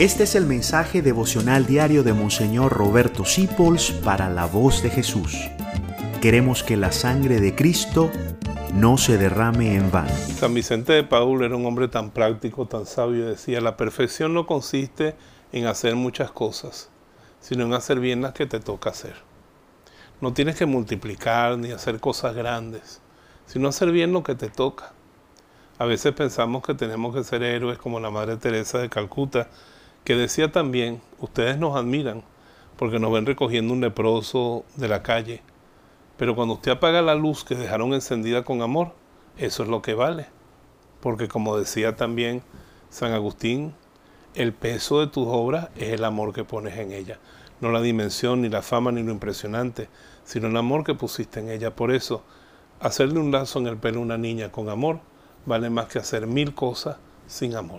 Este es el mensaje devocional diario de Monseñor Roberto Sipols para la voz de Jesús. Queremos que la sangre de Cristo no se derrame en vano. San Vicente de Paul era un hombre tan práctico, tan sabio, decía, la perfección no consiste en hacer muchas cosas, sino en hacer bien las que te toca hacer. No tienes que multiplicar ni hacer cosas grandes, sino hacer bien lo que te toca. A veces pensamos que tenemos que ser héroes como la Madre Teresa de Calcuta, que decía también, ustedes nos admiran porque nos ven recogiendo un leproso de la calle, pero cuando usted apaga la luz que dejaron encendida con amor, eso es lo que vale. Porque como decía también San Agustín, el peso de tus obras es el amor que pones en ella. No la dimensión, ni la fama, ni lo impresionante, sino el amor que pusiste en ella. Por eso, hacerle un lazo en el pelo a una niña con amor vale más que hacer mil cosas sin amor.